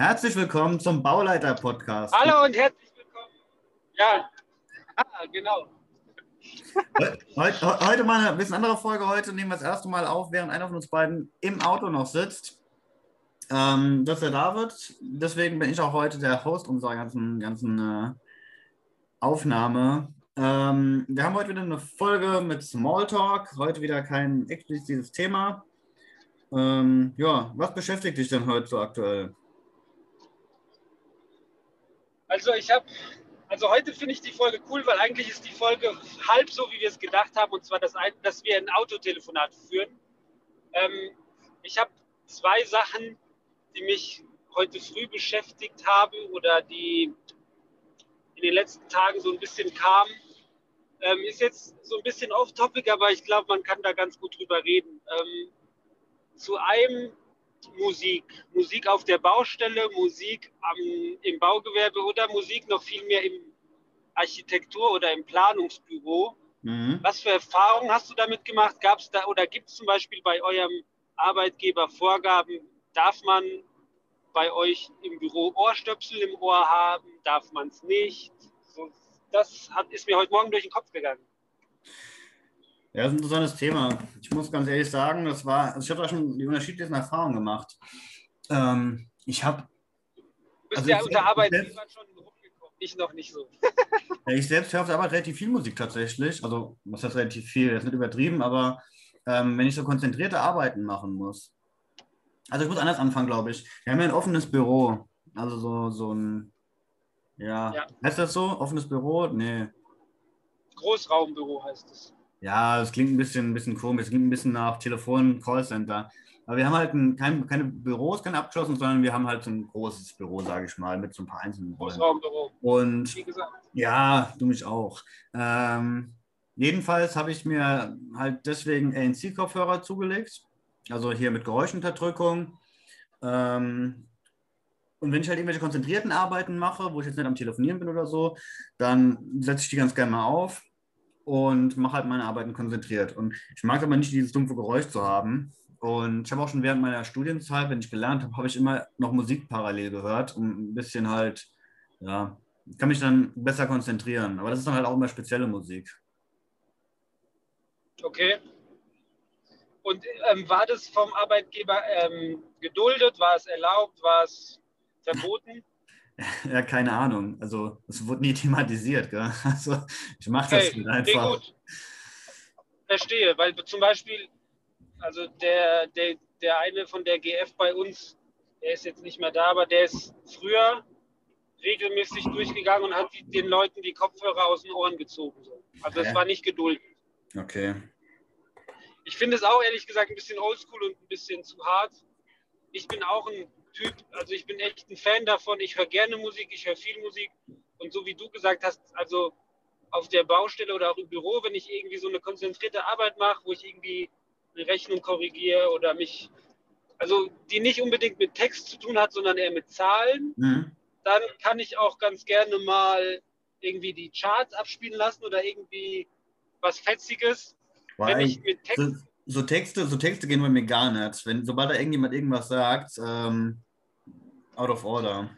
Herzlich willkommen zum Bauleiter-Podcast. Hallo und herzlich willkommen. Ja, ah, genau. Heute, heute mal eine bisschen andere Folge. Heute nehmen wir das erste Mal auf, während einer von uns beiden im Auto noch sitzt. Ähm, das ist der David. Deswegen bin ich auch heute der Host unserer ganzen, ganzen äh, Aufnahme. Ähm, wir haben heute wieder eine Folge mit Smalltalk. Heute wieder kein explizites Thema. Ähm, ja, was beschäftigt dich denn heute so aktuell? Also ich habe, also heute finde ich die Folge cool, weil eigentlich ist die Folge halb so, wie wir es gedacht haben, und zwar, dass, dass wir ein Autotelefonat führen. Ähm, ich habe zwei Sachen, die mich heute früh beschäftigt haben oder die in den letzten Tagen so ein bisschen kamen. Ähm, ist jetzt so ein bisschen off-topic, aber ich glaube, man kann da ganz gut drüber reden. Ähm, zu einem Musik. Musik auf der Baustelle, Musik am, im Baugewerbe oder Musik noch viel mehr im Architektur- oder im Planungsbüro. Mhm. Was für Erfahrungen hast du damit gemacht? Gab es da oder gibt es zum Beispiel bei eurem Arbeitgeber Vorgaben? Darf man bei euch im Büro Ohrstöpsel im Ohr haben? Darf man es nicht? So, das hat, ist mir heute Morgen durch den Kopf gegangen. Ja, das ist ein interessantes Thema. Ich muss ganz ehrlich sagen, das war, also ich habe da schon die unterschiedlichsten Erfahrungen gemacht. Ähm, ich habe. Du bist also ja unter Arbeitgebern schon rumgekommen, ich noch nicht so. ich selbst höre auf der Arbeit relativ viel Musik tatsächlich. Also, was heißt relativ viel? Das ist nicht übertrieben, aber ähm, wenn ich so konzentrierte Arbeiten machen muss. Also, ich muss anders anfangen, glaube ich. Wir haben ja ein offenes Büro. Also, so, so ein. Ja. ja. Heißt das so? Offenes Büro? Nee. Großraumbüro heißt es. Ja, das klingt ein bisschen, ein bisschen komisch. Es klingt ein bisschen nach Telefon, Callcenter. Aber wir haben halt ein, kein, keine Büros, keine abgeschlossen, sondern wir haben halt so ein großes Büro, sage ich mal, mit so ein paar einzelnen Großraumbüro. Und ja, du mich auch. Ähm, jedenfalls habe ich mir halt deswegen ANC-Kopfhörer zugelegt. Also hier mit Geräuschunterdrückung. Ähm, und wenn ich halt irgendwelche konzentrierten Arbeiten mache, wo ich jetzt nicht am Telefonieren bin oder so, dann setze ich die ganz gerne mal auf und mache halt meine Arbeiten konzentriert. Und ich mag aber nicht dieses dumpfe Geräusch zu haben. Und ich habe auch schon während meiner Studienzeit, wenn ich gelernt habe, habe ich immer noch Musik parallel gehört, um ein bisschen halt, ja, kann mich dann besser konzentrieren. Aber das ist dann halt auch immer spezielle Musik. Okay. Und ähm, war das vom Arbeitgeber ähm, geduldet? War es erlaubt? War es verboten? Ja, keine Ahnung. Also, es wurde nie thematisiert. Gell? Also, ich mache das okay, einfach. Gut. Verstehe, weil zum Beispiel, also der, der, der eine von der GF bei uns, der ist jetzt nicht mehr da, aber der ist früher regelmäßig durchgegangen und hat den Leuten die Kopfhörer aus den Ohren gezogen. Also, es war nicht geduldet. Okay. Ich finde es auch ehrlich gesagt ein bisschen oldschool und ein bisschen zu hart. Ich bin auch ein Typ, also ich bin echt ein Fan davon. Ich höre gerne Musik, ich höre viel Musik. Und so wie du gesagt hast, also auf der Baustelle oder auch im Büro, wenn ich irgendwie so eine konzentrierte Arbeit mache, wo ich irgendwie eine Rechnung korrigiere oder mich, also die nicht unbedingt mit Text zu tun hat, sondern eher mit Zahlen, mhm. dann kann ich auch ganz gerne mal irgendwie die Charts abspielen lassen oder irgendwie was Fetziges. Weil wenn ich mit Text so Texte, so Texte gehen bei mir gar nicht. Wenn, sobald da irgendjemand irgendwas sagt, ähm, out of order.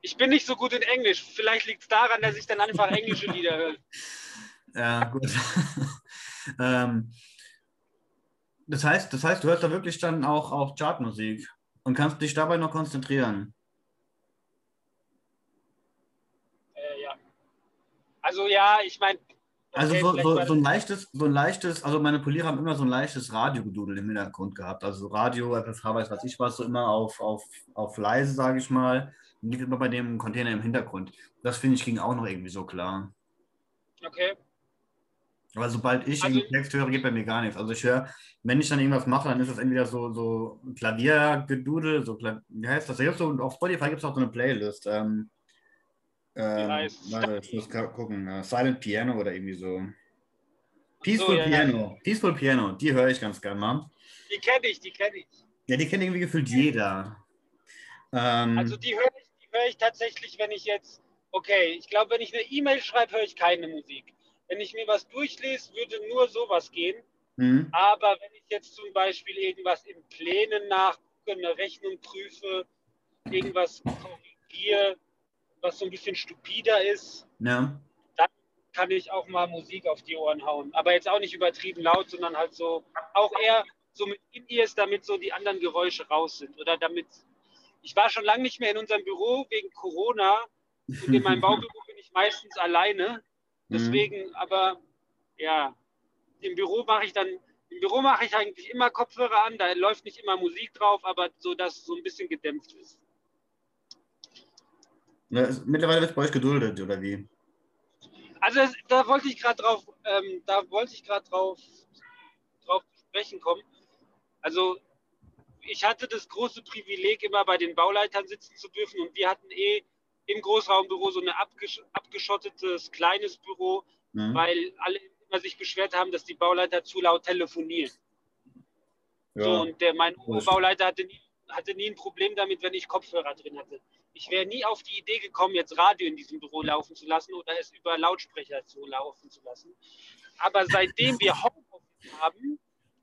Ich bin nicht so gut in Englisch. Vielleicht liegt es daran, dass ich dann einfach englische Lieder höre. Ja, gut. ähm, das, heißt, das heißt, du hörst da wirklich dann auch, auch Chartmusik und kannst dich dabei noch konzentrieren. Äh, ja. Also ja, ich meine, also so, so, so, ein leichtes, so ein leichtes, also meine Polierer haben immer so ein leichtes Radiogedudel im Hintergrund gehabt. Also Radio, FFH, weiß was ich was, so immer auf, auf, auf leise, sage ich mal. Und liegt immer bei dem Container im Hintergrund. Das finde ich ging auch noch irgendwie so klar. Okay. Aber sobald ich also, Text höre, geht bei mir gar nichts. Also ich höre, wenn ich dann irgendwas mache, dann ist das entweder so, so Klaviergedudel, so, wie heißt das? so, auf Spotify gibt es auch so eine Playlist. Ähm, ähm, heißt warte, ich muss gucken. Uh, Silent Piano oder irgendwie so. Peaceful so, ja, Piano. Ja. Peaceful Piano, die höre ich ganz gerne mal. Die kenne ich, die kenne ich. Ja, die kennt irgendwie gefühlt jeder. Ähm, also die höre ich, hör ich tatsächlich, wenn ich jetzt, okay, ich glaube, wenn ich eine E-Mail schreibe, höre ich keine Musik. Wenn ich mir was durchlese, würde nur sowas gehen. Mhm. Aber wenn ich jetzt zum Beispiel irgendwas in Plänen nachgucke, eine Rechnung prüfe, irgendwas korrigiere, was so ein bisschen stupider ist, Ja. dann kann ich auch mal Musik auf die Ohren hauen. Aber jetzt auch nicht übertrieben laut, sondern halt so, auch eher so mit In-Ears, damit so die anderen Geräusche raus sind. Oder damit, ich war schon lange nicht mehr in unserem Büro wegen Corona und in meinem Baubüro bin ich meistens alleine. Deswegen, aber ja, im Büro mache ich dann, im Büro mache ich eigentlich immer Kopfhörer an, da läuft nicht immer Musik drauf, aber so, dass es so ein bisschen gedämpft ist. Ist- Mittlerweile wird es bei euch geduldet, oder wie? Also es, da wollte ich gerade drauf, ähm, da wollte ich gerade drauf, drauf sprechen kommen. Also ich hatte das große Privileg, immer bei den Bauleitern sitzen zu dürfen und wir hatten eh im Großraumbüro so ein abgesch abgeschottetes kleines Büro, Mhm. weil alle immer sich beschwert haben, dass die Bauleiter zu laut telefonieren. So, Ja. und der, mein Wurscht. Bauleiter hatte nie, hatte nie ein Problem damit, wenn ich Kopfhörer drin hatte. Ich wäre nie auf die Idee gekommen, jetzt Radio in diesem Büro laufen zu lassen oder es über Lautsprecher zu laufen zu lassen. Aber seitdem wir Homeoffice haben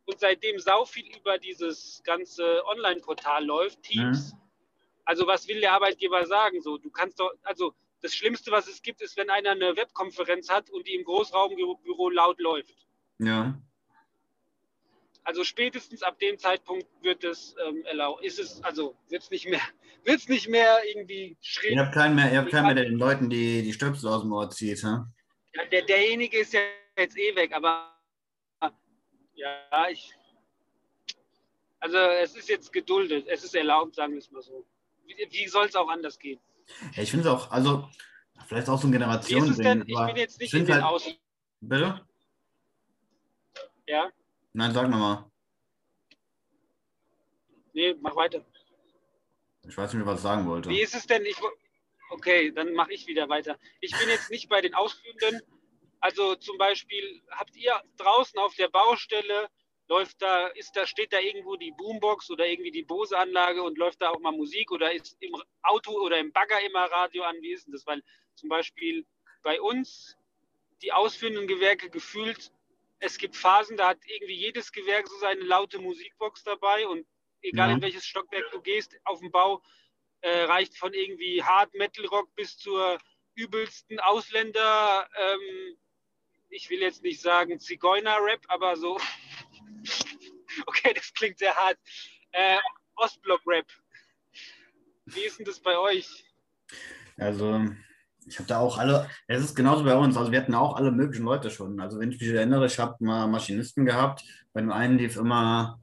und seitdem sau viel über dieses ganze Online-Portal läuft, Teams, also was will der Arbeitgeber sagen? So, du kannst doch, also das Schlimmste, was es gibt, ist, wenn einer eine Webkonferenz hat und die im Großraumbüro laut läuft. Ja. Also spätestens ab dem Zeitpunkt wird es ähm, erlaubt. Ist es, also wird es nicht mehr, wird es nicht mehr irgendwie schräg. Ihr habt keinen mehr, ihr habt keinen mehr, der den Leuten die, die Stöpsel aus dem Ohr zieht, hä? Ja, der, derjenige ist ja jetzt eh weg, aber ja, ich. Also es ist jetzt geduldet, es ist erlaubt, sagen wir es mal so. Wie, wie soll es auch anders gehen? Ja, ich finde es auch, also, vielleicht auch so ein? Generationending. Ich bin jetzt nicht ich in den halt- Aus. Bitte? Ja? Nein, sag nochmal. Nee, mach weiter. Ich weiß nicht was ich sagen wollte. Wie ist es denn? Ich, okay, dann mache ich wieder weiter. Ich bin jetzt nicht bei den Ausführenden. Also zum Beispiel, habt ihr draußen auf der Baustelle, läuft da, ist da, steht da irgendwo die Boombox oder irgendwie die Bose-Anlage und läuft da auch mal Musik oder ist im Auto oder im Bagger immer Radio an? Wie ist denn das? Weil zum Beispiel bei uns die ausführenden Gewerke gefühlt, es gibt Phasen, da hat irgendwie jedes Gewerk so seine laute Musikbox dabei und egal Ja. in welches Stockwerk du gehst auf dem Bau, äh, reicht von irgendwie Hard Metal Rock bis zur übelsten Ausländer, ähm, ich will jetzt nicht sagen Zigeuner-Rap, aber so, okay, das klingt sehr hart, äh, Ostblock-Rap. Wie ist denn das bei euch? Also, ich habe da auch alle, es ist genauso bei uns, also wir hatten auch alle möglichen Leute schon. Also, wenn ich mich erinnere, ich habe mal Maschinisten gehabt, bei dem einen lief immer,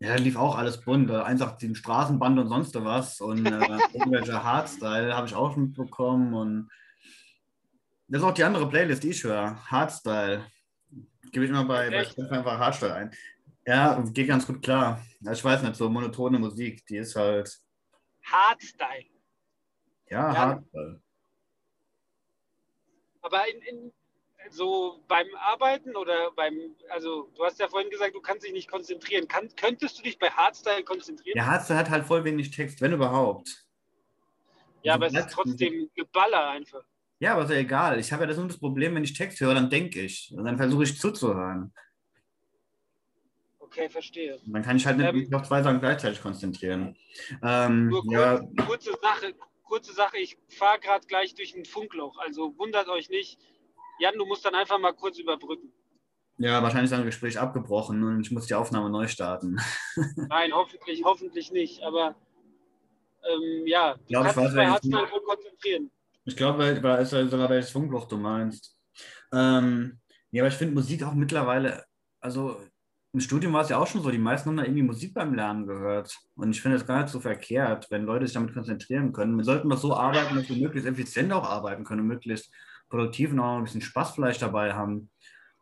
ja, lief auch alles bunt, eins auf dem Straßenband und sonst was und äh, irgendwelche Hardstyle habe ich auch schon mitbekommen und das ist auch die andere Playlist, die ich höre, Hardstyle. Gebe ich immer bei, bei Echt? Spotify einfach Hardstyle ein. Ja, geht ganz gut klar. Ich weiß nicht, so monotone Musik, die ist halt, Hardstyle. ja, Ja. Hardstyle. Aber in, in, so beim Arbeiten oder beim, also du hast ja vorhin gesagt, du kannst dich nicht konzentrieren. Kann, könntest du dich bei Hardstyle konzentrieren? Der Hardstyle hat halt voll wenig Text, wenn überhaupt. Ja, Also aber es ist trotzdem Geballer einfach. Ja, aber ist ja egal. Ich habe ja das nur das Problem, wenn ich Text höre, dann denke ich. Und dann versuche ich zuzuhören. Okay, verstehe. Und dann kann ich halt nicht Ähm, auf zwei Sachen gleichzeitig konzentrieren. Ähm, Nur kurz, ja, kurze Sache, kurze Sache, ich fahre gerade gleich durch ein Funkloch, also wundert euch nicht. Jan, du musst dann einfach mal kurz überbrücken. ja, wahrscheinlich ist ein Gespräch abgebrochen und ich muss die Aufnahme neu starten. Nein, hoffentlich, hoffentlich nicht, aber ähm, ja, du glaub, ich kannst weiß, dich bei wohl konzentrieren. Ich glaube, da ist sogar welches Funkloch du meinst. Ähm, ja, aber ich finde Musik auch mittlerweile, also im Studium war es ja auch schon so, die meisten haben da irgendwie Musik beim Lernen gehört. Und ich finde es gar nicht so verkehrt, wenn Leute sich damit konzentrieren können. Wir sollten doch so arbeiten, dass wir möglichst effizient auch arbeiten können, und möglichst produktiv und auch ein bisschen Spaß vielleicht dabei haben.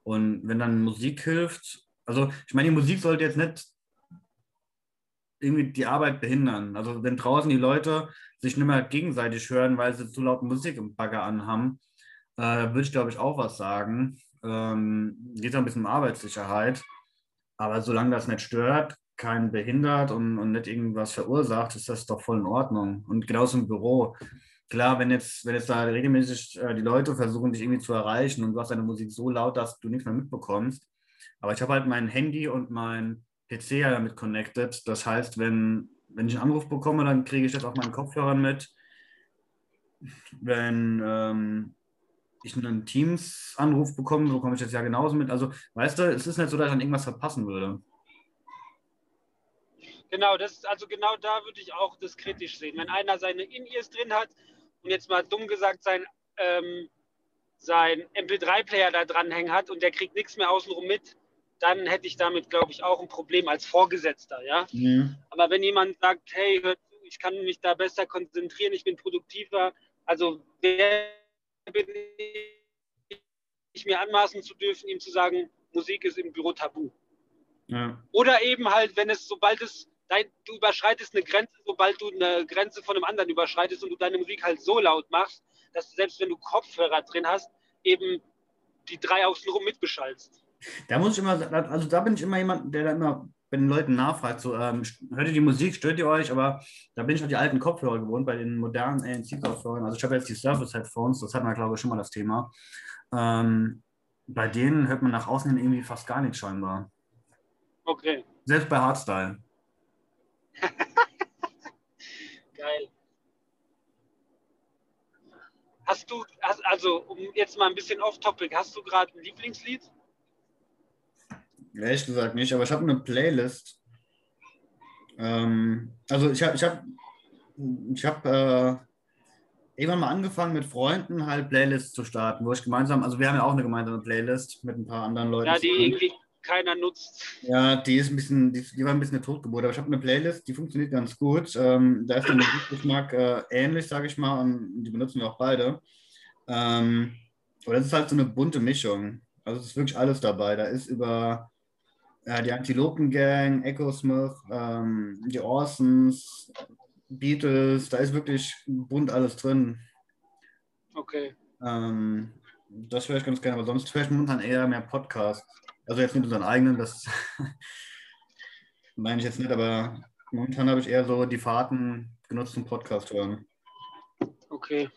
Und wenn dann Musik hilft, also ich meine, die Musik sollte jetzt nicht irgendwie die Arbeit behindern. Also wenn draußen die Leute sich nicht mehr gegenseitig hören, weil sie zu laut Musik im Bagger anhaben, äh, würde ich glaube ich auch was sagen. Ähm, geht auch ein bisschen um Arbeitssicherheit. Aber solange das nicht stört, keinen behindert und, und nicht irgendwas verursacht, ist das doch voll in Ordnung. Und genauso im Büro. Klar, wenn jetzt, wenn jetzt da regelmäßig äh, die Leute versuchen, dich irgendwie zu erreichen und du hast deine Musik so laut, dass du nichts mehr mitbekommst. Aber ich habe halt mein Handy und mein PC ja damit connected. Das heißt, wenn wenn ich einen Anruf bekomme, dann kriege ich das auf meinen Kopfhörern mit. Wenn ähm, ich einen Teams-Anruf bekomme, bekomme ich das ja genauso mit. Also, weißt du, es ist nicht so, dass ich dann irgendwas verpassen würde. Genau, das, also genau da würde ich auch das kritisch sehen. Wenn einer seine In-Ears drin hat und jetzt mal dumm gesagt sein, ähm, sein MP3-Player da dranhängen hat und der kriegt nichts mehr außenrum mit, dann hätte ich damit, glaube ich, auch ein Problem als Vorgesetzter, ja. Mhm. Aber wenn jemand sagt, hey, ich kann mich da besser konzentrieren, ich bin produktiver, also wer bin ich, mir anmaßen zu dürfen, ihm zu sagen, Musik ist im Büro tabu. Ja. Oder eben halt, wenn es, sobald es, dein, du überschreitest eine Grenze, sobald du eine Grenze von einem anderen überschreitest und du deine Musik halt so laut machst, dass du selbst wenn du Kopfhörer drin hast, eben die drei außenrum mitbeschallst. Da muss ich immer, also da bin ich immer jemand, der da immer bei den Leuten nachfragt, so, ähm, hört ihr die Musik, stört ihr euch? Aber da bin ich noch die alten Kopfhörer gewohnt, bei den modernen ANC-Kopfhörern. Also ich habe jetzt die Surface-Headphones, das hatten wir, glaube ich, schon mal das Thema. Ähm, bei denen hört man nach außen hin irgendwie fast gar nichts scheinbar. Okay. Selbst bei Hardstyle. Geil. Hast du, hast, also um jetzt mal ein bisschen off-topic, hast du gerade ein Lieblingslied? Ehrlich gesagt nicht, aber ich habe eine Playlist. Ähm, also ich habe ich hab, ich hab, äh, irgendwann mal angefangen mit Freunden halt Playlists zu starten, wo ich gemeinsam, also wir haben ja auch eine gemeinsame Playlist mit ein paar anderen Leuten. Ja, die irgendwie keiner nutzt. Ja, die ist ein bisschen, die, die war ein bisschen eine Totgeburt, aber ich habe eine Playlist, die funktioniert ganz gut. Ähm, da ist der Musikgeschmack äh, ähnlich, sage ich mal, und die benutzen wir auch beide. Ähm, aber das ist halt so eine bunte Mischung. Also es ist wirklich alles dabei. Da ist über äh, die Antilopen Gang, Echo Smith, ähm, die Orsons, Beatles, da ist wirklich bunt alles drin. Okay. Ähm, das wäre ich ganz gerne, aber sonst höre ich momentan eher mehr Podcasts. Also jetzt nicht unseren eigenen, das meine ich jetzt nicht, aber momentan habe ich eher so die Fahrten genutzt zum Podcast hören. Okay.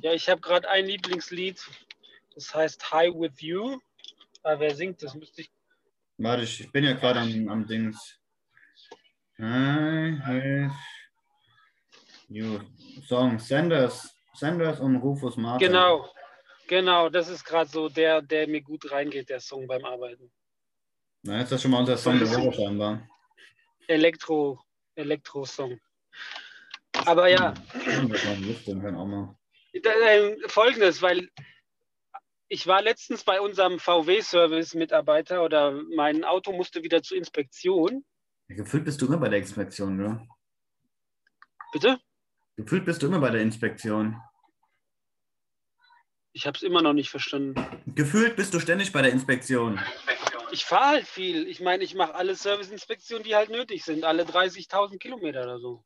Ja, ich habe gerade ein Lieblingslied, das heißt High With You. Aber wer singt das? Müsste ich. Warte, ich bin ja gerade am, am Dings. Hi, hi. You. Song Sanders. Sanders und Rufus Martin. Genau, genau, das ist gerade so der, der mir gut reingeht, der Song beim Arbeiten. Na, jetzt ist das schon mal unser Song der Woche scheinbar. Elektro, Elektro-Song. Aber ja. Ähm, folgendes, weil ich war letztens bei unserem VW-Service-Mitarbeiter oder mein Auto musste wieder zur Inspektion. Ja, gefühlt bist du immer bei der Inspektion, oder? Bitte? Gefühlt bist du immer bei der Inspektion. Ich habe es immer noch nicht verstanden. Gefühlt bist du ständig bei der Inspektion. Ich fahre halt viel. Ich meine, ich mache alle Serviceinspektionen, die halt nötig sind, alle 30.000 Kilometer oder so.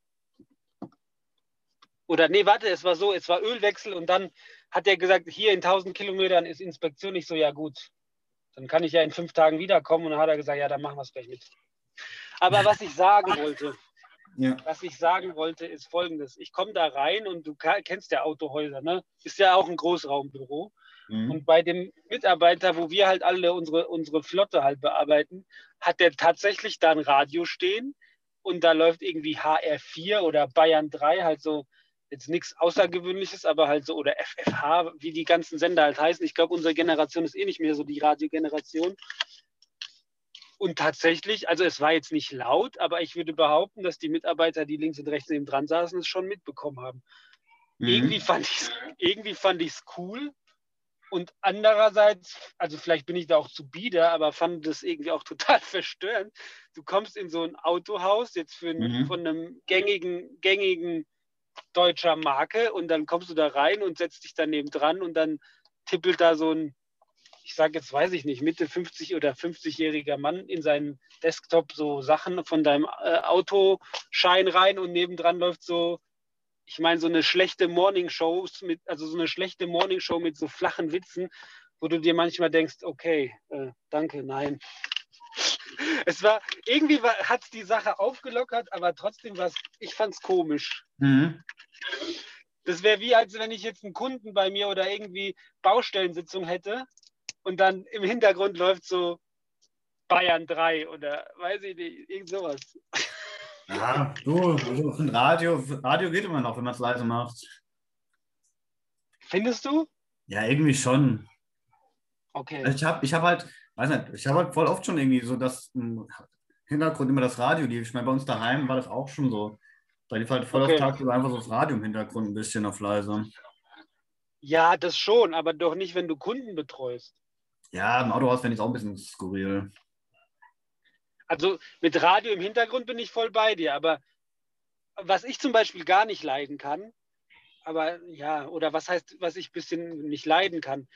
Oder nee, warte, es war so, es war Ölwechsel und dann hat er gesagt, hier in 1000 Kilometern ist Inspektion nicht so, ja gut, dann kann ich ja in fünf Tagen wiederkommen. Und dann hat er gesagt, ja, dann machen wir es gleich mit. Aber was ich sagen wollte, ja. was ich sagen wollte, ist folgendes. Ich komme da rein und du kennst ja Autohäuser, ne? Ist ja auch ein Großraumbüro. Mhm. Und bei dem Mitarbeiter, wo wir halt alle unsere, unsere Flotte halt bearbeiten, hat der tatsächlich da ein Radio stehen und da läuft irgendwie HR4 oder Bayern 3, halt so jetzt nichts Außergewöhnliches, aber halt so, oder FFH, wie die ganzen Sender halt heißen. Ich glaube, unsere Generation ist eh nicht mehr so die Radiogeneration. Und tatsächlich, also es war jetzt nicht laut, aber ich würde behaupten, dass die Mitarbeiter, die links und rechts neben dran saßen, es schon mitbekommen haben. Mhm. Irgendwie fand ich es irgendwie fand ich's cool. Und andererseits, also vielleicht bin ich da auch zu bieder, aber fand das irgendwie auch total verstörend. Du kommst in so ein Autohaus, jetzt für mhm. von einem gängigen, gängigen deutscher Marke und dann kommst du da rein und setzt dich daneben dran und dann tippelt da so ein, ich sage jetzt, weiß ich nicht, Mitte 50 oder 50-jähriger Mann in seinen Desktop so Sachen von deinem äh, Autoschein rein und nebendran läuft so, ich meine, so eine schlechte Morningshow mit, also so eine schlechte Morningshow mit so flachen Witzen, wo du dir manchmal denkst, okay, äh, danke, nein. es war, irgendwie hat es die Sache aufgelockert, aber trotzdem war es, ich fand es komisch. Mhm. Das wäre wie, als wenn ich jetzt einen Kunden bei mir oder irgendwie Baustellensitzung hätte und dann im Hintergrund läuft so Bayern 3 oder weiß ich nicht, irgend sowas. Ja, du, du Radio, Radio geht immer noch, wenn man es leise macht. Findest du? Ja, irgendwie schon. Okay. Ich habe ich hab halt, weiß nicht, ich habe halt voll oft schon irgendwie so das im Hintergrund immer das Radio lief. Ich meine, bei uns daheim war das auch schon so. Da lief halt voll Okay. auf Tag einfach so das Radio im Hintergrund ein bisschen auf leise. Ja, das schon, aber doch nicht, wenn du Kunden betreust. Ja, im Autohaus fände ich es auch ein bisschen skurril. Also mit Radio im Hintergrund bin ich voll bei dir, aber was ich zum Beispiel gar nicht leiden kann, aber ja, oder was heißt, was ich ein bisschen nicht leiden kann.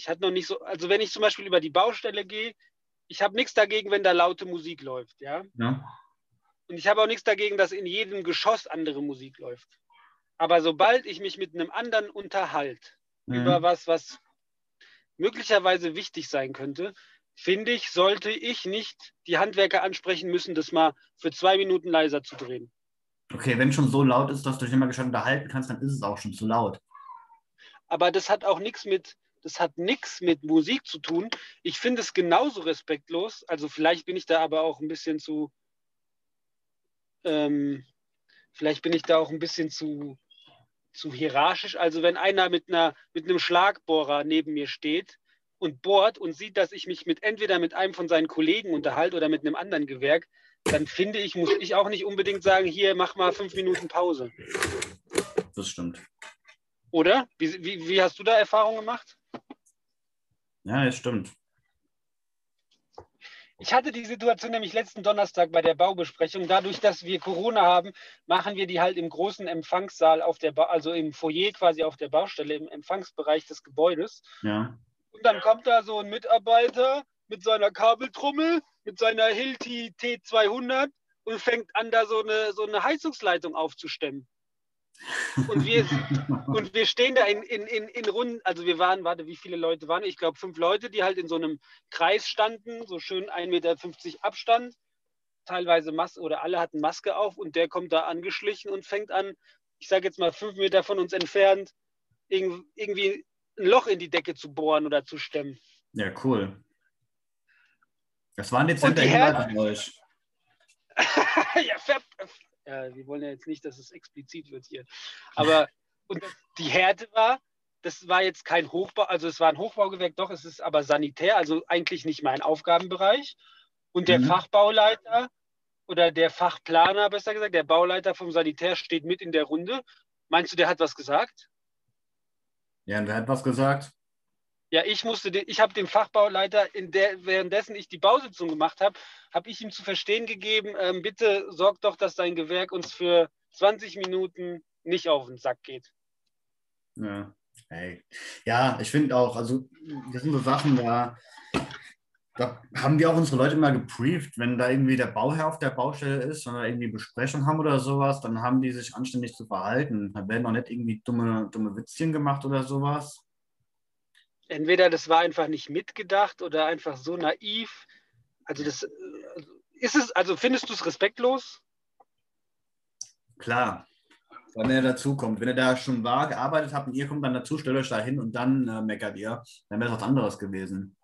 Ich hatte noch nicht so, also wenn ich zum Beispiel über die Baustelle gehe, ich habe nichts dagegen, wenn da laute Musik läuft, ja. Ja? Und ich habe auch nichts dagegen, dass in jedem Geschoss andere Musik läuft. Aber sobald ich mich mit einem anderen unterhalte, Mhm. über was, was möglicherweise wichtig sein könnte, finde ich, sollte ich nicht die Handwerker ansprechen müssen, das mal für zwei Minuten leiser zu drehen. Okay, wenn schon so laut ist, dass du dich nicht mal gescheit unterhalten kannst, dann ist es auch schon zu laut. Aber das hat auch nichts mit, das hat nichts mit Musik zu tun. Ich finde es genauso respektlos. Also vielleicht bin ich da aber auch ein bisschen zu, ähm, vielleicht bin ich da auch ein bisschen zu, zu hierarchisch. Also wenn einer mit einer, mit einem Schlagbohrer neben mir steht und bohrt und sieht, dass ich mich mit entweder mit einem von seinen Kollegen unterhalte oder mit einem anderen Gewerk, dann finde ich, muss ich auch nicht unbedingt sagen, hier mach mal fünf Minuten Pause. Das stimmt. Oder? Wie, wie, wie hast du da Erfahrungen gemacht? Ja, das stimmt. Ich hatte die Situation nämlich letzten Donnerstag bei der Baubesprechung. Dadurch, dass wir Corona haben, machen wir die halt im großen Empfangssaal auf der, ba also im Foyer quasi auf der Baustelle, im Empfangsbereich des Gebäudes. Ja. Und dann kommt da so ein Mitarbeiter mit seiner Kabeltrommel, mit seiner Hilti T200 und fängt an, da so eine, so eine Heizungsleitung aufzustemmen. Und wir, und wir stehen da in, in, in, in Runden, also wir waren, warte, wie viele Leute waren? Ich glaube fünf Leute, die halt in so einem Kreis standen, so schön 1,50 Meter Abstand, teilweise Maske oder alle hatten Maske auf und der kommt da angeschlichen und fängt an, ich sage jetzt mal fünf Meter von uns entfernt, irg- irgendwie ein Loch in die Decke zu bohren oder zu stemmen. Ja, cool. Das war ein dezenter Und die Hinweis euch. ja, ver ja, wir wollen ja jetzt nicht, dass es explizit wird hier. Aber und die Härte war, das war jetzt kein Hochbau, also es war ein Hochbaugewerk, doch, es ist aber sanitär, also eigentlich nicht mein Aufgabenbereich. Und der Mhm. Fachbauleiter oder der Fachplaner, besser gesagt, der Bauleiter vom Sanitär steht mit in der Runde. Meinst du, der hat was gesagt? Ja, und wer hat was gesagt? Ja, ich musste, den, ich habe dem Fachbauleiter, in der, währenddessen ich die Bausitzung gemacht habe, habe ich ihm zu verstehen gegeben, ähm, bitte sorg doch, dass dein Gewerk uns für 20 Minuten nicht auf den Sack geht. Ja, hey. ja ich finde auch, also das sind so Sachen, da, da haben wir auch unsere Leute immer gebrieft, wenn da irgendwie der Bauherr auf der Baustelle ist oder irgendwie Besprechung haben oder sowas, dann haben die sich anständig zu verhalten. Da werden auch nicht irgendwie dumme, dumme Witzchen gemacht oder sowas. Entweder das war einfach nicht mitgedacht oder einfach so naiv. Also das äh, ist es, also findest du es respektlos? Klar, wenn er dazukommt. Wenn er da schon war, gearbeitet hat und ihr kommt dann dazu, stellt euch da hin und dann äh, meckert ihr, dann wäre es was anderes gewesen.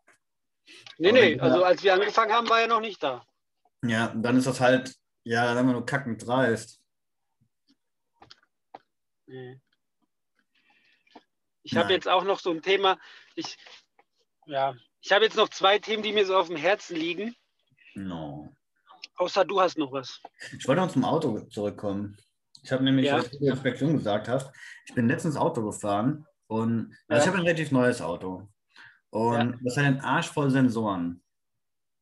Nee, Aber nee, also als wir angefangen haben, war er noch nicht da. Ja, und dann ist das halt, ja, dann haben wir nur kackend dreist. Nee. Ich habe jetzt auch noch so ein Thema. Ich, ja, ich habe jetzt noch zwei Themen, die mir so auf dem Herzen liegen. No. Außer du hast noch was. Ich wollte noch zum Auto zurückkommen. Ich habe nämlich, Ja. was du zur Inspektion gesagt hast, ich bin letztens Auto gefahren und also Ja. ich habe ein relativ neues Auto. Und das hat einen Arsch voll Sensoren.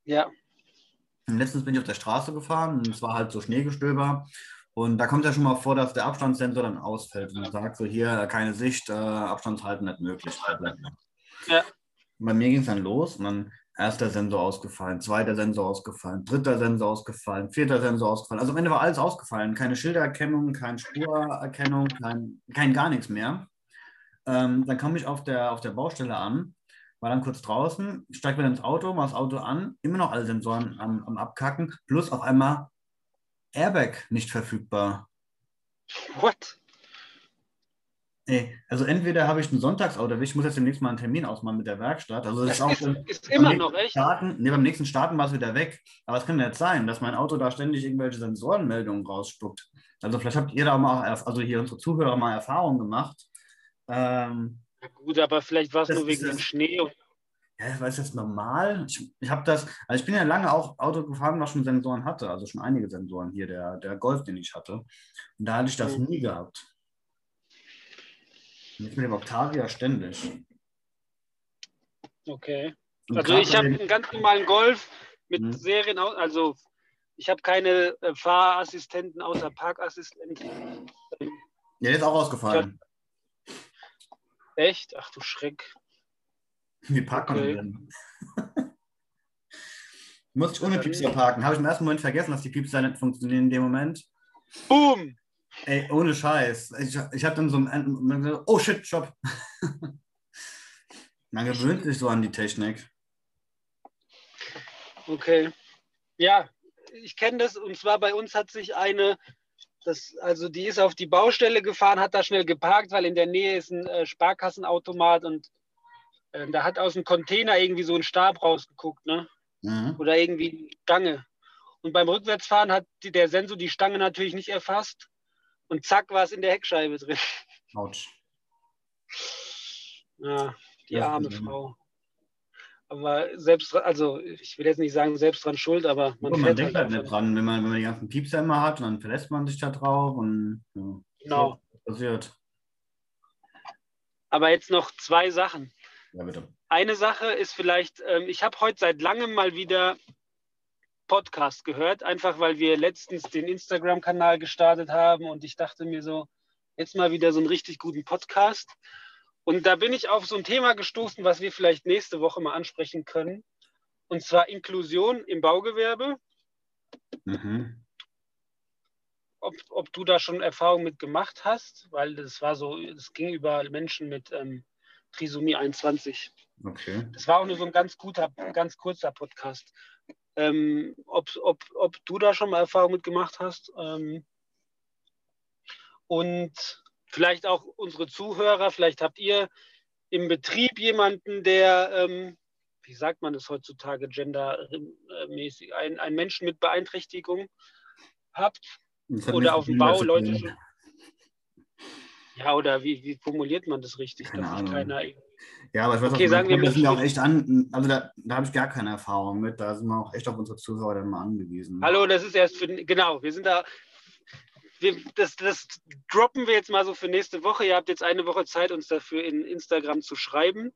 Ja, Und letztens bin ich auf der Straße gefahren und es war halt so Schneegestöber. Und da kommt ja schon mal vor, dass der Abstandssensor dann ausfällt und sagt so, hier keine Sicht, äh, Abstandshalten nicht möglich. Ja. Und bei mir ging es dann los und dann erster Sensor ausgefallen, zweiter Sensor ausgefallen, dritter Sensor ausgefallen, vierter Sensor ausgefallen. Also am Ende war alles ausgefallen. Keine Schildererkennung, keine Spurerkennung, kein, kein gar nichts mehr. Ähm, dann komme ich auf der, auf der Baustelle an, war dann kurz draußen, steige wieder ins Auto, mache das Auto an, immer noch alle Sensoren am, am Abkacken, plus auf einmal Airbag nicht verfügbar. what? Ey, also entweder habe ich ein Sonntagsauto, ich muss jetzt demnächst mal einen Termin ausmachen mit der Werkstatt. Also das, Das ist auch ist, immer noch echt. Starten, nee, beim nächsten Starten war es wieder weg. Aber es kann ja jetzt sein, dass mein Auto da ständig irgendwelche Sensorenmeldungen rausspuckt. Also vielleicht habt ihr da mal, also hier unsere Zuhörer mal Erfahrungen gemacht. Ähm, Ja, gut, aber vielleicht war es nur wegen dem Schnee. Und, ja, war das jetzt normal? Ich, ich habe das, also ich bin ja lange auch Auto gefahren, was schon Sensoren hatte, also schon einige Sensoren hier, der, der Golf, den ich hatte. Und da hatte ich das Mhm. nie gehabt. Und jetzt mit dem Octavia ständig. okay. Und Also ich habe einen ganz normalen Golf mit Mhm. Serien, also ich habe keine äh, Fahrassistenten außer Parkassistenten. Ja, der ist auch ausgefallen. Echt? Ach du Schreck. Wie parkt man Okay. denn? Muss ich ohne Piepser parken? Habe ich im ersten Moment vergessen, dass die Piepser nicht funktionieren in dem Moment. Boom! Ey, ohne Scheiß. Ich, ich habe dann so ein. Oh shit, stopp. Man gewöhnt sich so an die Technik. Okay. Ja, ich kenne das und zwar bei uns hat sich eine, das, also die ist auf die Baustelle gefahren, hat da schnell geparkt, weil in der Nähe ist ein äh, Sparkassenautomat und äh, da hat aus dem Container irgendwie so ein Stab rausgeguckt, ne? Mhm. Oder irgendwie eine Stange. Und beim Rückwärtsfahren hat die, der Sensor die Stange natürlich nicht erfasst und zack war es in der Heckscheibe drin. Autsch. Ja, die ist arme. Frau. Aber selbst, also ich will jetzt nicht sagen selbst dran schuld, aber man Man, man denkt halt halt nicht dran, wenn man, wenn man die ganzen Piepser immer hat und dann verlässt man sich da drauf und ja, Genau. passiert. Aber jetzt noch zwei Sachen. Ja, bitte. Eine Sache ist vielleicht, ähm, ich habe heute seit langem mal wieder Podcast gehört, einfach weil wir letztens den Instagram-Kanal gestartet haben und ich dachte mir so, jetzt mal wieder so einen richtig guten Podcast. Und da bin ich auf so ein Thema gestoßen, was wir vielleicht nächste Woche mal ansprechen können. Und zwar Inklusion im Baugewerbe. Mhm. Ob, ob du da schon Erfahrung mit gemacht hast, weil das war so, es ging über Menschen mit ähm, Trisomie 21. Okay. Das war auch nur so ein ganz guter, ganz kurzer Podcast. Ähm, ob, ob, ob du da schon mal Erfahrung mit gemacht hast. Ähm, und vielleicht auch unsere Zuhörer, vielleicht habt ihr im Betrieb jemanden, der, ähm, wie sagt man das heutzutage, gendermäßig, ein, ein Menschen mit Beeinträchtigung habt. Oder auf dem Bau Leute schon. Ja, oder wie, wie formuliert man das richtig? Keine Ahnung. keiner Ja, aber ich weiß Okay, sagen wir das sind ja auch echt an, also da, da habe ich gar keine Erfahrung mit, da sind wir auch echt auf unsere Zuhörer dann mal angewiesen. Hallo, das ist erst für, genau, wir sind da, wir, das, das droppen wir jetzt mal so für nächste Woche. Ihr habt jetzt eine Woche Zeit, uns dafür in Instagram zu schreiben.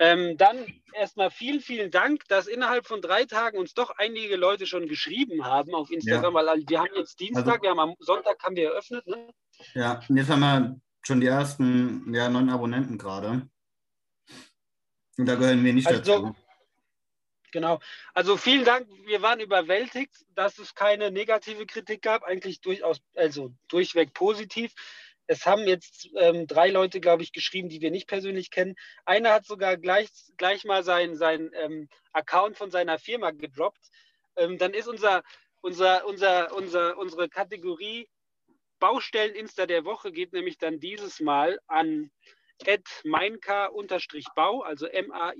Ähm, dann erstmal vielen, vielen Dank, dass innerhalb von drei Tagen uns doch einige Leute schon geschrieben haben auf Instagram, Ja. weil wir haben jetzt Dienstag, Also- wir haben am Sonntag haben wir eröffnet. Ne? Ja, und jetzt haben wir schon die ersten ja, neun Abonnenten gerade. Und da gehören wir nicht Also- dazu. Genau. Also vielen Dank. Wir waren überwältigt, dass es keine negative Kritik gab, eigentlich durchaus, also durchweg positiv. Es haben jetzt ähm, drei Leute, glaube ich, geschrieben, die wir nicht persönlich kennen. Einer hat sogar gleich, gleich mal seinen sein, ähm, Account von seiner Firma gedroppt. Ähm, dann ist unser, unser, unser, unser, unsere Kategorie Baustellen-Insta der Woche geht nämlich dann dieses Mal an mainka-bau, also M-A-I-N-K-A-Bau.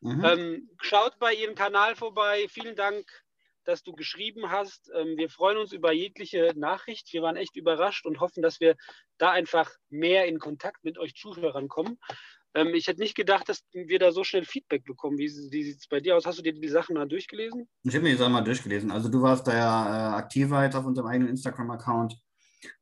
Mhm. Ähm, schaut bei Ihrem Kanal vorbei. Vielen Dank, dass du geschrieben hast. Ähm, wir freuen uns über jegliche Nachricht. Wir waren echt überrascht und hoffen, dass wir da einfach mehr in Kontakt mit euch Zuhörern kommen. Ähm, ich hätte nicht gedacht, dass wir da so schnell Feedback bekommen. Wie, wie sieht es bei dir aus? Hast du dir die Sachen mal durchgelesen? Ich habe mir die Sachen mal durchgelesen. Also du warst da ja äh, aktiver jetzt auf unserem eigenen Instagram-Account.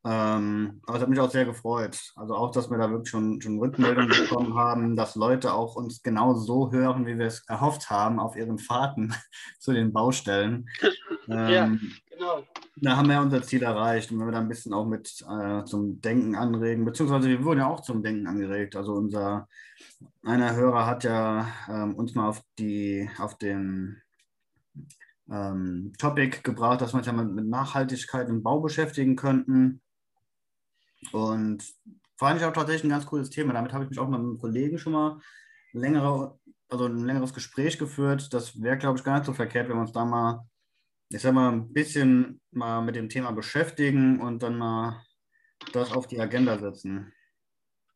Ähm, aber es hat mich auch sehr gefreut. Also auch, dass wir da wirklich schon, schon Rückmeldungen bekommen haben, dass Leute auch uns genau so hören, wie wir es erhofft haben auf ihren Fahrten zu den Baustellen. Ja. Ähm, Genau. Da haben wir unser Ziel erreicht und wenn wir da ein bisschen auch mit äh, zum Denken anregen, beziehungsweise wir wurden ja auch zum Denken angeregt. Also unser einer Hörer hat ja ähm, uns mal auf die auf den ähm, Topic gebracht, dass wir uns ja mit, Nachhaltigkeit im Bau beschäftigen könnten. Und fand ich auch tatsächlich ein ganz cooles Thema. Damit habe ich mich auch mit einem Kollegen schon mal längere, also ein längeres Gespräch geführt. Das wäre, glaube ich, gar nicht so verkehrt, wenn wir uns da mal ich sag mal, ein bisschen mal mit dem Thema beschäftigen und dann mal das auf die Agenda setzen.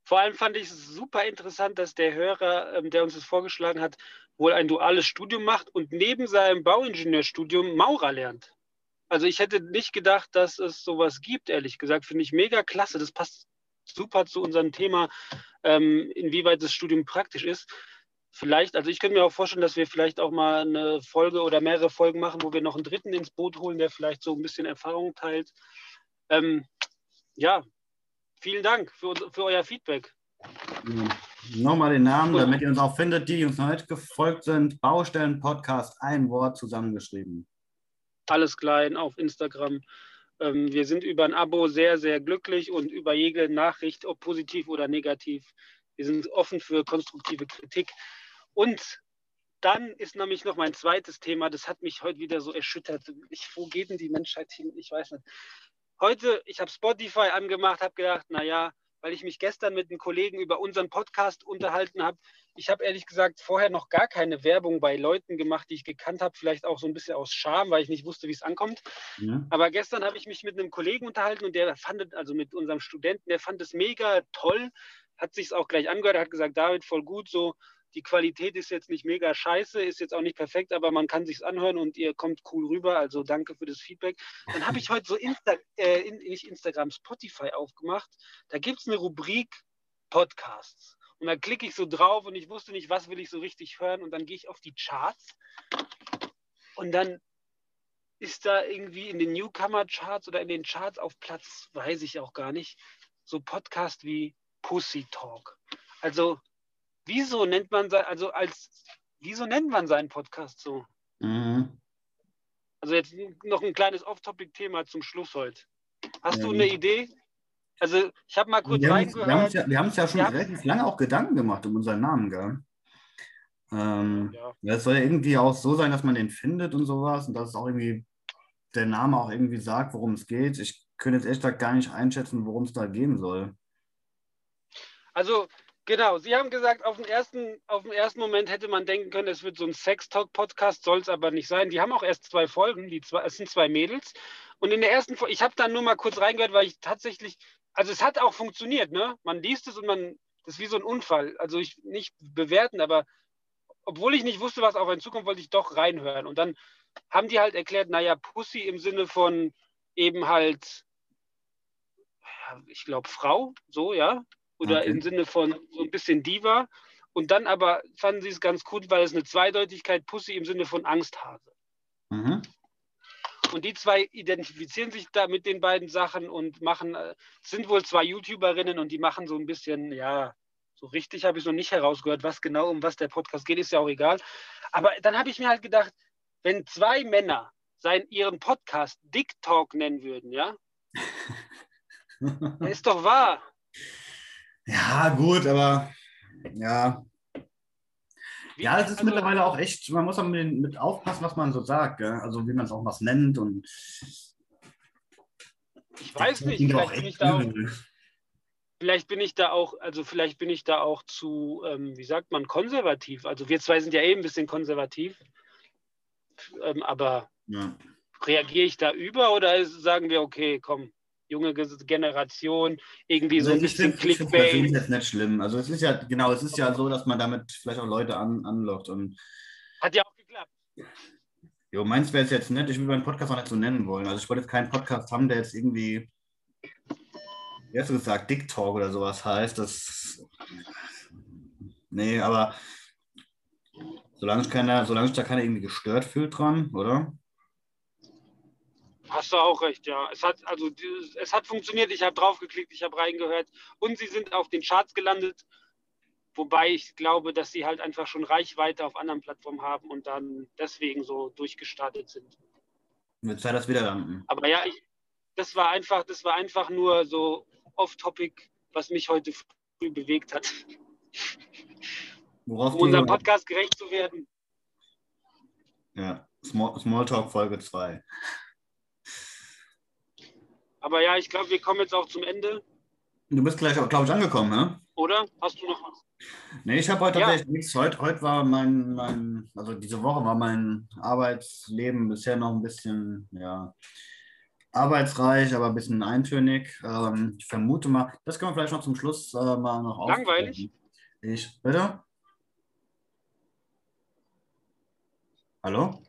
Vor allem fand ich es super interessant, dass der Hörer, ähm, der uns das vorgeschlagen hat, wohl ein duales Studium macht und neben seinem Bauingenieurstudium Maurer lernt. Also ich hätte nicht gedacht, dass es sowas gibt, ehrlich gesagt. Finde ich mega klasse. Das passt super zu unserem Thema, ähm, inwieweit das Studium praktisch ist. Vielleicht, also ich könnte mir auch vorstellen, dass wir vielleicht auch mal eine Folge oder mehrere Folgen machen, wo wir noch einen Dritten ins Boot holen, der vielleicht so ein bisschen Erfahrung teilt. Ähm, ja, vielen Dank für, für euer Feedback. Nochmal den Namen, Gut. damit ihr uns auch findet, die uns noch nicht gefolgt sind. Baustellen Podcast, ein Wort zusammengeschrieben. Alles klein auf Instagram. Ähm, wir sind über ein Abo sehr, sehr glücklich und über jede Nachricht, ob positiv oder negativ. Wir sind offen für konstruktive Kritik. Und dann ist nämlich noch mein zweites Thema, das hat mich heute wieder so erschüttert. Ich, wo geht denn die Menschheit hin? Ich weiß nicht. Heute, ich habe Spotify angemacht, habe gedacht, naja, weil ich mich gestern mit einem Kollegen über unseren Podcast unterhalten habe. Ich habe ehrlich gesagt vorher noch gar keine Werbung bei Leuten gemacht, die ich gekannt habe, vielleicht auch so ein bisschen aus Scham, weil ich nicht wusste, wie es ankommt. Ja. Aber gestern habe ich mich mit einem Kollegen unterhalten und der fand, also mit unserem Studenten, der fand es mega toll, hat sich es auch gleich angehört, hat gesagt, David, voll gut, so die Qualität ist jetzt nicht mega scheiße, ist jetzt auch nicht perfekt, aber man kann sich anhören und ihr kommt cool rüber. Also danke für das Feedback. Dann habe ich heute so Insta, äh, nicht Instagram, Spotify aufgemacht. Da gibt es eine Rubrik Podcasts. Und da klicke ich so drauf und ich wusste nicht, was will ich so richtig hören. Und dann gehe ich auf die Charts und dann ist da irgendwie in den Newcomer-Charts oder in den Charts auf Platz, weiß ich auch gar nicht, so Podcast wie Pussy Talk. Also wieso nennt man also als wieso nennt man seinen Podcast so? Mhm. Also jetzt noch ein kleines Off-Topic-Thema zum Schluss heute. Hast ja. du eine Idee? Also ich habe mal kurz wir reingehört. Haben uns, wir haben uns ja, schon ja. relativ lange auch Gedanken gemacht um unseren Namen, gell? Ähm, ja. Es soll ja irgendwie auch so sein, dass man den findet und sowas und dass es auch irgendwie der Name auch irgendwie sagt, worum es geht. Ich könnte jetzt echt gar nicht einschätzen, worum es da gehen soll. Also Genau, Sie haben gesagt, auf den, ersten, auf den ersten Moment hätte man denken können, es wird so ein Sex-Talk-Podcast, soll es aber nicht sein. Die haben auch erst zwei Folgen, die zwei, es sind zwei Mädels. Und in der ersten Folge, ich habe dann nur mal kurz reingehört, weil ich tatsächlich, also es hat auch funktioniert, ne? Man liest es und man, das ist wie so ein Unfall. Also ich nicht bewerten, aber obwohl ich nicht wusste, was auf einen zukommt, wollte ich doch reinhören. Und dann haben die halt erklärt, naja, Pussy im Sinne von eben halt, ich glaube, Frau, so, ja oder okay. im Sinne von so ein bisschen Diva. Und dann aber fanden sie es ganz gut, weil es eine Zweideutigkeit Pussy im Sinne von Angsthase. Mhm. Und die zwei identifizieren sich da mit den beiden Sachen und machen, äh, sind wohl zwei YouTuberinnen und die machen so ein bisschen, ja, so richtig habe ich noch nicht herausgehört, was genau um was der Podcast geht, ist ja auch egal. Aber dann habe ich mir halt gedacht, wenn zwei Männer seinen, ihren Podcast Dick Talk nennen würden, ja, ist doch wahr. Ja, gut, aber ja. Ja, es ist also, mittlerweile auch echt, man muss auch mit, mit aufpassen, was man so sagt, gell? also wie man es auch was nennt und ich weiß nicht, vielleicht bin ich, da auch, vielleicht bin ich da auch, also vielleicht bin ich da auch zu, ähm, wie sagt man, konservativ. Also wir zwei sind ja eben ein bisschen konservativ, ähm, aber ja. reagiere ich da über oder sagen wir, okay, komm, junge Generation, irgendwie also so ein bisschen find, Clickbait. Ich finde jetzt nicht schlimm. Also es ist ja, genau, es ist ja so, dass man damit vielleicht auch Leute an, anlockt. Und Hat ja auch geklappt. Jo, meins wäre es jetzt nett, ich würde meinen Podcast auch nicht so nennen wollen. Also ich wollte jetzt keinen Podcast haben, der jetzt irgendwie, wie hast du gesagt, Dick Talk oder sowas heißt. Das. Nee, aber solange sich, keiner, solange sich da keiner irgendwie gestört fühlt dran, oder? Hast du auch recht, ja. Es hat, also, es hat funktioniert. Ich habe draufgeklickt, ich habe reingehört und sie sind auf den Charts gelandet. Wobei ich glaube, dass sie halt einfach schon Reichweite auf anderen Plattformen haben und dann deswegen so durchgestartet sind. Wird Zeit, das wieder landen. Aber ja, ich, das war einfach, das war einfach nur so off-topic, was mich heute früh bewegt hat. Worauf um unserem Podcast gerecht zu werden. Ja, Small, Smalltalk Folge 2. Aber ja, ich glaube, wir kommen jetzt auch zum Ende. Du bist gleich, glaube ich, angekommen, ne? Oder? Hast du noch was? Nee, ich habe heute Ja. tatsächlich nichts. Heute, heute war mein, mein, also diese Woche war mein Arbeitsleben bisher noch ein bisschen, ja, arbeitsreich, aber ein bisschen eintönig. Ähm, ich vermute mal, das können wir vielleicht noch zum Schluss äh, mal noch Langweilig? aufgreifen. Ich, bitte? Hallo?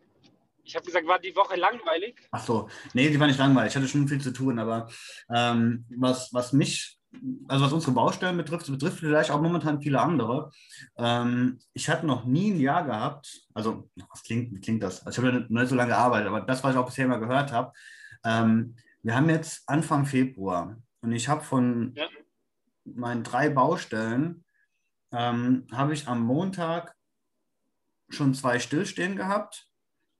Ich habe gesagt, war die Woche langweilig? Ach so, nee, die war nicht langweilig. Ich hatte schon viel zu tun, aber ähm, was, was mich, also was unsere Baustellen betrifft, betrifft vielleicht auch momentan viele andere. Ähm, ich hatte noch nie ein Jahr gehabt, also was klingt, wie klingt das? Also ich habe ja nicht so lange gearbeitet, aber das, was ich auch bisher mal gehört habe, ähm, wir haben jetzt Anfang Februar und ich habe von Ja. meinen drei Baustellen, ähm, habe ich am Montag schon zwei stillstehen gehabt.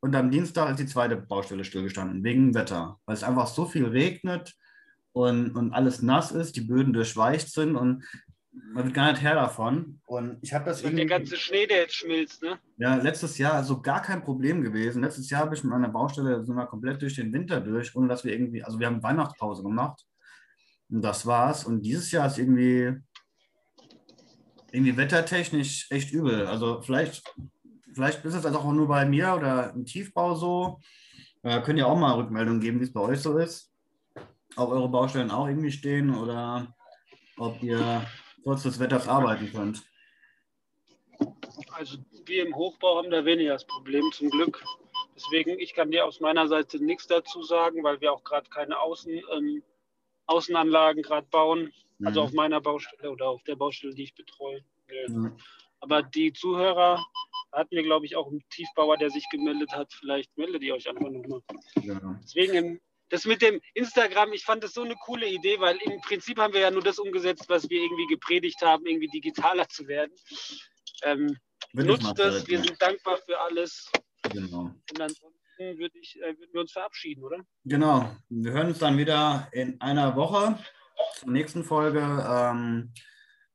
Und am Dienstag ist die zweite Baustelle stillgestanden, wegen Wetter, weil es einfach so viel regnet und, und alles nass ist, die Böden durchweicht sind und man wird gar nicht her davon. Und ich habe das Und der irgendwie, ganze Schnee, der jetzt schmilzt, ne? ja, letztes Jahr also gar kein Problem gewesen. Letztes Jahr habe ich mit meiner Baustelle sind wir komplett durch den Winter durch, ohne dass wir irgendwie, also wir haben Weihnachtspause gemacht und das war's. Und dieses Jahr ist irgendwie, irgendwie wettertechnisch echt übel. Also vielleicht vielleicht ist es also auch nur bei mir oder im Tiefbau so. Äh, könnt ihr auch mal Rückmeldungen geben, wie es bei euch so ist. Ob eure Baustellen auch irgendwie stehen oder ob ihr trotz des Wetters arbeiten könnt. Also wir im Hochbau haben da weniger das Problem, zum Glück. Deswegen, ich kann dir aus meiner Seite nichts dazu sagen, weil wir auch gerade keine Außen, ähm, Außenanlagen gerade bauen. Also Mhm. auf meiner Baustelle oder auf der Baustelle, die ich betreue. Mhm. Aber die Zuhörer hatten wir, glaube ich, auch einen Tiefbauer, der sich gemeldet hat. Vielleicht meldet ihr euch einfach nochmal. Ja. Deswegen, ähm, das mit dem Instagram, ich fand das so eine coole Idee, weil im Prinzip haben wir ja nur das umgesetzt, was wir irgendwie gepredigt haben, irgendwie digitaler zu werden. Ähm, nutzt das, wir sind dankbar für alles. Genau. Und ansonsten würde ich, äh, würden wir uns verabschieden, oder? Genau. Wir hören uns dann wieder in einer Woche zur nächsten Folge. Ähm,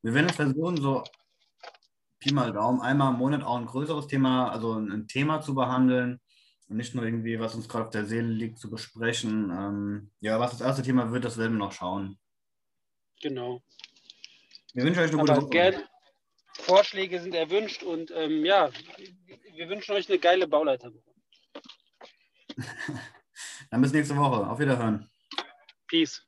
wir werden es versuchen, so Pi mal Daumen, einmal im Monat auch ein größeres Thema, also ein Thema zu behandeln und nicht nur irgendwie, was uns gerade auf der Seele liegt, zu besprechen. Ähm, ja, was das erste Thema wird, das werden wir noch schauen. Genau. Wir wünschen euch eine gute Aber Woche. gern, Vorschläge sind erwünscht und ähm, ja, wir wünschen euch eine geile Bauleiterwoche. Dann bis nächste Woche. Auf Wiederhören. Peace.